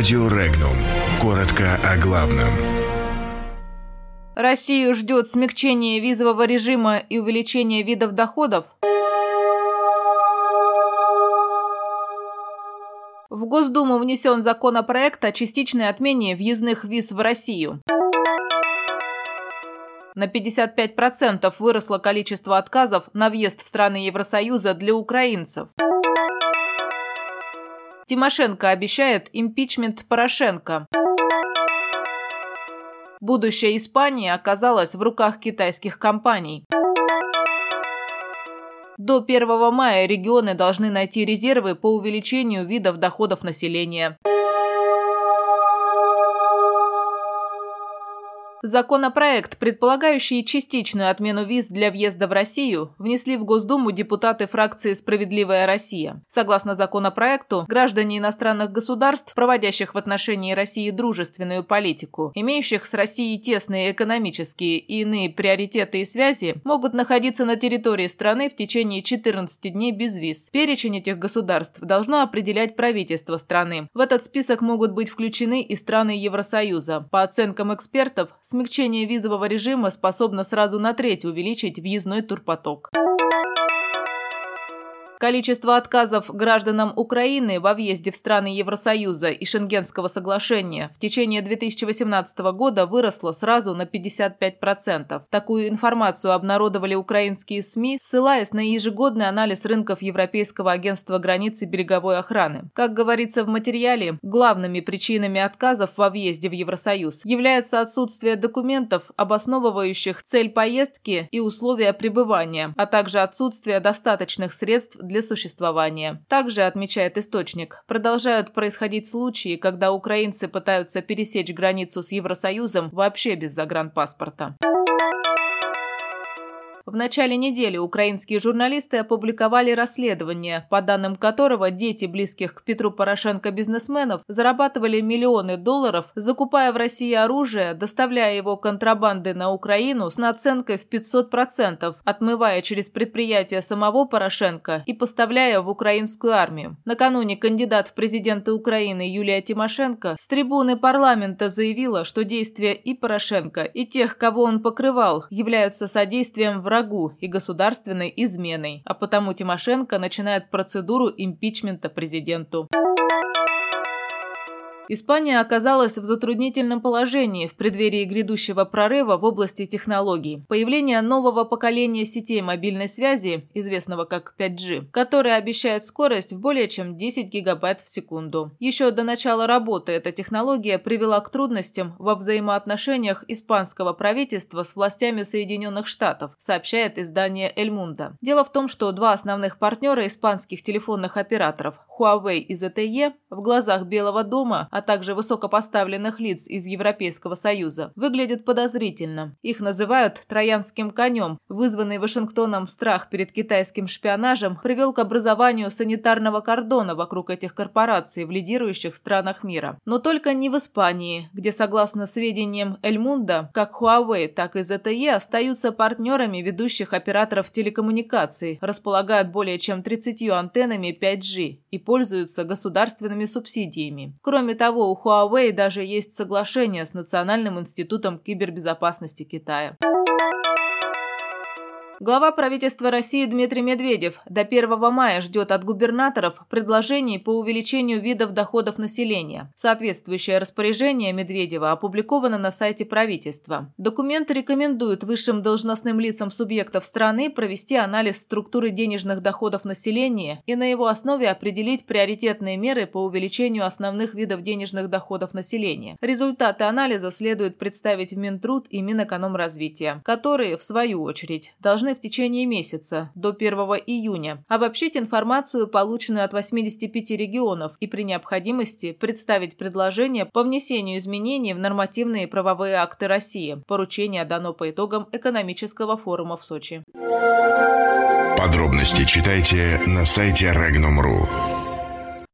Радио Регнум. Коротко о главном. Россию ждет смягчение визового режима и увеличение видов доходов? В Госдуму внесен законопроект о частичной отмене въездных виз в Россию. На 55% выросло количество отказов на въезд в страны Евросоюза для украинцев. Тимошенко обещает импичмент Порошенко. Будущее Испании оказалось в руках китайских компаний. До 1 мая регионы должны найти резервы по увеличению видов доходов населения. Законопроект, предполагающий частичную отмену виз для въезда в Россию, внесли в Госдуму депутаты фракции «Справедливая Россия». Согласно законопроекту, граждане иностранных государств, проводящих в отношении России дружественную политику, имеющих с Россией тесные экономические и иные приоритеты и связи, могут находиться на территории страны в течение 14 дней без виз. Перечень этих государств должно определять правительство страны. В этот список могут быть включены и страны Евросоюза. По оценкам экспертов, Смягчение визового режима способно сразу на треть увеличить въездной турпоток. Количество отказов гражданам Украины во въезде в страны Евросоюза и Шенгенского соглашения в течение 2018 года выросло сразу на 55%. Такую информацию обнародовали украинские СМИ, ссылаясь на ежегодный анализ рынков Европейского агентства границ и береговой охраны. Как говорится в материале, главными причинами отказов во въезде в Евросоюз является отсутствие документов, обосновывающих цель поездки и условия пребывания, а также отсутствие достаточных средств для существования. Также, отмечает источник, продолжают происходить случаи, когда украинцы пытаются пересечь границу с Евросоюзом вообще без загранпаспорта. В начале недели украинские журналисты опубликовали расследование, по данным которого дети близких к Петру Порошенко бизнесменов зарабатывали миллионы долларов, закупая в России оружие, доставляя его контрабанды на Украину с наценкой в 500%, отмывая через предприятие самого Порошенко и поставляя в украинскую армию. Накануне кандидат в президенты Украины Юлия Тимошенко с трибуны парламента заявила, что действия и Порошенко, и тех, кого он покрывал, являются содействием врагу врагу и государственной изменой, а потому Тимошенко начинает процедуру импичмента президенту. Испания оказалась в затруднительном положении в преддверии грядущего прорыва в области технологий. Появление нового поколения сетей мобильной связи, известного как 5G, которое обещает скорость в более чем 10 гигабайт в секунду. Еще до начала работы эта технология привела к трудностям во взаимоотношениях испанского правительства с властями Соединенных Штатов, сообщает издание «Эль Мунда». Дело в том, что два основных партнера испанских телефонных операторов – Huawei и ZTE – в глазах Белого дома – а также высокопоставленных лиц из Европейского Союза, выглядят подозрительно. Их называют «троянским конем». Вызванный Вашингтоном страх перед китайским шпионажем привел к образованию санитарного кордона вокруг этих корпораций в лидирующих странах мира. Но только не в Испании, где, согласно сведениям Эльмунда, как Huawei, так и ZTE остаются партнерами ведущих операторов телекоммуникаций, располагают более чем 30 антеннами 5G и пользуются государственными субсидиями. Кроме того, у Huawei даже есть соглашение с Национальным институтом кибербезопасности Китая. Глава правительства России Дмитрий Медведев до 1 мая ждет от губернаторов предложений по увеличению видов доходов населения. Соответствующее распоряжение Медведева опубликовано на сайте правительства. Документ рекомендует высшим должностным лицам субъектов страны провести анализ структуры денежных доходов населения и на его основе определить приоритетные меры по увеличению основных видов денежных доходов населения. Результаты анализа следует представить в Минтруд и Минэкономразвития, которые, в свою очередь, должны должны в течение месяца, до 1 июня, обобщить информацию, полученную от 85 регионов, и при необходимости представить предложение по внесению изменений в нормативные правовые акты России. Поручение дано по итогам экономического форума в Сочи. Подробности читайте на сайте Regnum.ru.